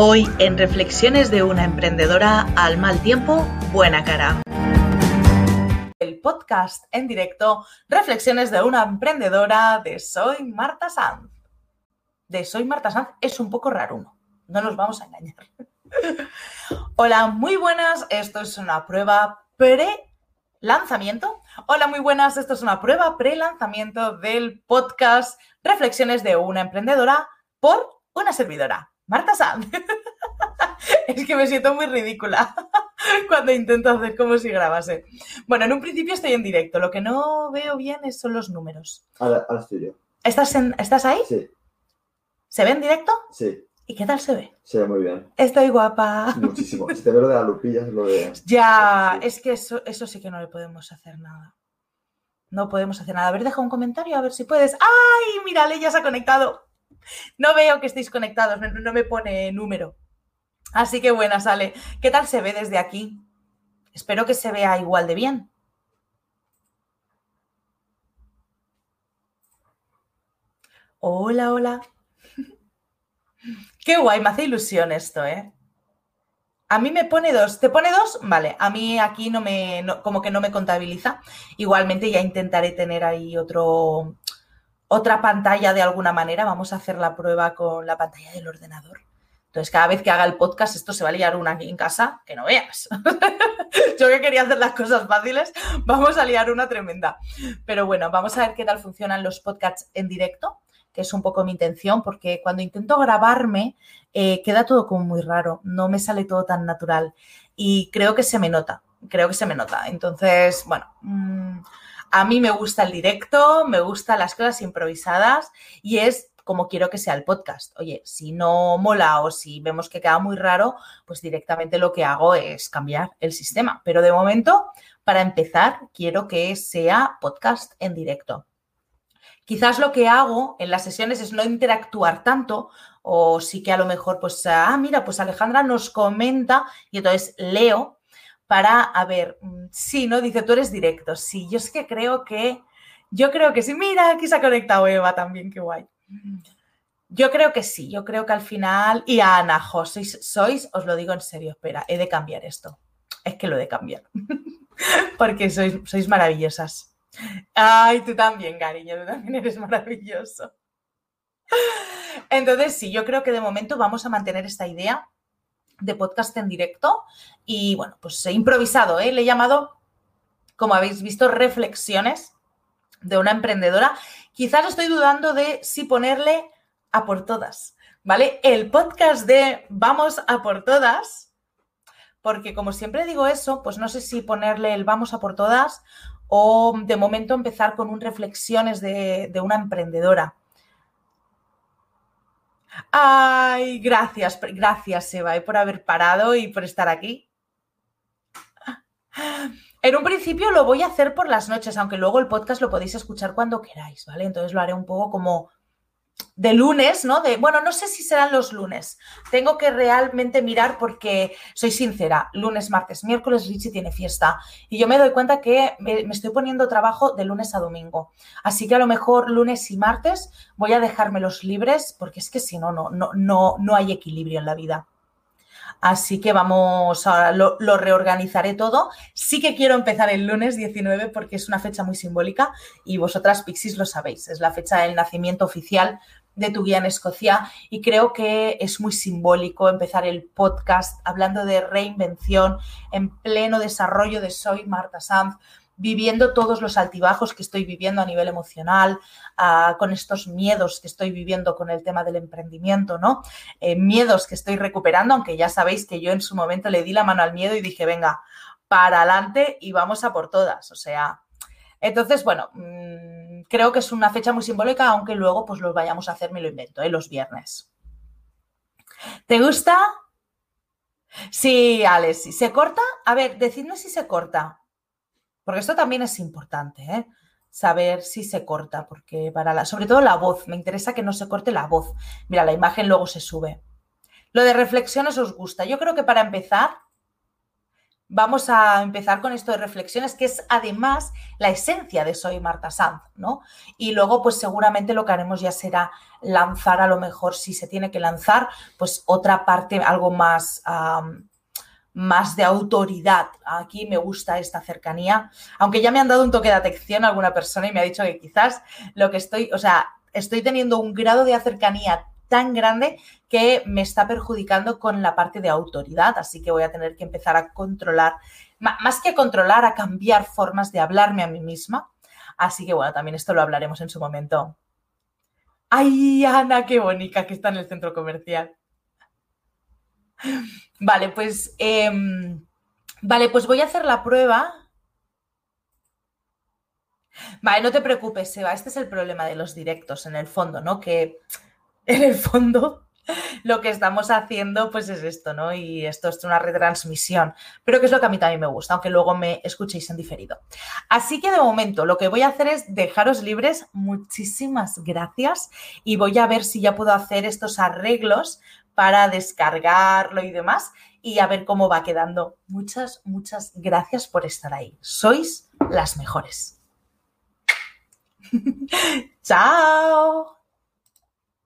Hoy en Reflexiones de una emprendedora al mal tiempo, buena cara. El podcast en directo, Reflexiones de una emprendedora de Soy Marta Sanz. De Soy Marta Sanz es un poco raro uno, no nos vamos a engañar. Hola, muy buenas, esto es una prueba pre-lanzamiento. Hola, muy buenas, esto es una prueba pre-lanzamiento del podcast Reflexiones de una emprendedora por una servidora. Marta Sanz. es que me siento muy ridícula cuando intento hacer como si grabase. Bueno, en un principio estoy en directo. Lo que no veo bien son los números. Ahora, ahora estoy yo. ¿Estás, en, ¿Estás ahí? Sí, ¿Se ve en directo? sí, ¿Y qué tal se ve? se ve muy bien. Estoy guapa. Muchísimo. Si te veo lo de la lupilla, es lo de. Ya, Sí, es que eso, eso sí que no le podemos hacer nada. No podemos hacer nada. A ver, deja un comentario, a ver si puedes. ¡Ay! Mírale, ya se ha conectado. No veo que estéis conectados, no, me pone número. Así que buena, sale. ¿Qué tal se ve desde aquí? Espero que se vea igual de bien. Hola, hola. Qué guay, me hace ilusión esto, ¿eh? A mí me pone dos. ¿Te pone dos? Vale, a mí aquí no me, como que no me contabiliza. Igualmente ya intentaré tener ahí otro, otra pantalla de alguna manera. Vamos a hacer la prueba con la pantalla del ordenador. Entonces, cada vez que haga el podcast, esto se va a liar una aquí en casa, que no veas. Yo que quería hacer las cosas fáciles, vamos a liar una tremenda. Pero bueno, vamos a ver qué tal funcionan los podcasts en directo, que es un poco mi intención, porque cuando intento grabarme, eh, queda todo como muy raro, no me sale todo tan natural y creo que se me nota, creo que se me nota. Entonces, bueno, mm, a mí me gusta el directo, me gustan las cosas improvisadas y es como quiero que sea el podcast. Oye, si no mola o si vemos que queda muy raro, pues directamente lo que hago es cambiar el sistema. Pero de momento, para empezar, quiero que sea podcast en directo. Quizás lo que hago en las sesiones es no interactuar tanto o sí que a lo mejor, pues, ah, mira, pues Alejandra nos comenta y entonces leo para, a ver, mm, sí, ¿no? Dice, tú eres directo. Sí, yo es que creo que, yo creo que sí. Mira, aquí se ha conectado Eva también, qué guay. Yo creo que sí, yo creo que al final, y Ana, sois, sois, os lo digo en serio, espera, he de cambiar esto. Es que lo he de cambiar. Porque sois, sois maravillosas. Ay, tú también, cariño, tú también eres maravilloso. Entonces, sí, yo creo que de momento vamos a mantener esta idea de podcast en directo y bueno, pues he improvisado, ¿eh? le he llamado, como habéis visto, reflexiones de una emprendedora. Quizás estoy dudando de si ponerle a por todas, ¿vale? El podcast de Vamos a por todas, porque como siempre digo eso, pues no sé si ponerle el Vamos a por todas o de momento empezar con un reflexiones de, de una emprendedora. Ay, gracias, gracias Eva, eh, por haber parado y por estar aquí. En un principio lo voy a hacer por las noches, aunque luego el podcast lo podéis escuchar cuando queráis, ¿vale? Entonces lo haré un poco como de lunes, ¿no? De, bueno, no sé si serán los lunes. Tengo que realmente mirar porque, soy sincera, lunes, martes, miércoles Richie tiene fiesta y yo me doy cuenta que me, estoy poniendo trabajo de lunes a domingo. Así que a lo mejor lunes y martes voy a dejármelos libres porque es que si no, no, no, no, no hay equilibrio en la vida. Así que vamos, a, lo, lo, reorganizaré todo. Sí que quiero empezar el lunes 19 porque es una fecha muy simbólica y vosotras, Pixis, lo sabéis. Es la fecha del nacimiento oficial de tu guía en Escocia y creo que es muy simbólico empezar el podcast hablando de reinvención en pleno desarrollo de Soy Marta Sanz, viviendo todos los altibajos que estoy viviendo a nivel emocional, uh, con estos miedos que estoy viviendo con el tema del emprendimiento, ¿no? Eh, miedos que estoy recuperando, aunque ya sabéis que yo en su momento le di la mano al miedo y dije, venga, para adelante y vamos a por todas. O sea, entonces, bueno, mmm, creo que es una fecha muy simbólica, aunque luego pues los vayamos a hacer, me lo invento, ¿eh? los viernes. ¿Te gusta? Sí, Alex. ¿Se corta? A ver, decidme si se corta. Porque esto también es importante, ¿eh? Saber si se corta, porque para la, sobre todo la voz, me interesa que no se corte la voz. Mira, la imagen luego se sube. Lo de reflexiones os gusta. Yo creo que para empezar, vamos a empezar con esto de reflexiones, que es además la esencia de Soy Marta Sanz, ¿no? Y luego, pues seguramente lo que haremos ya será lanzar a lo mejor, si se tiene que lanzar, pues otra parte, algo más, más de autoridad. Aquí me gusta esta cercanía, aunque ya me han dado un toque de atención a alguna persona y me ha dicho que quizás lo que estoy, o sea, estoy teniendo un grado de cercanía tan grande que me está perjudicando con la parte de autoridad, así que voy a tener que empezar a controlar, más que controlar, a cambiar formas de hablarme a mí misma. Así que bueno, también esto lo hablaremos en su momento. ¡Ay, Ana, qué bonita que está en el centro comercial! Vale, pues... Em, vale, pues voy a hacer la prueba. Vale, no te preocupes, Eva, este es el problema de los directos en el fondo, ¿no? Que en el fondo lo que estamos haciendo pues es esto, ¿no? Y esto es una retransmisión, pero que es lo que a mí también me gusta, aunque luego me escuchéis en diferido. Así que de momento lo que voy a hacer es dejaros libres, muchísimas gracias y voy a ver si ya puedo hacer estos arreglos para descargarlo y demás y a ver cómo va quedando. Muchas, muchas gracias por estar ahí. Sois las mejores. Chao.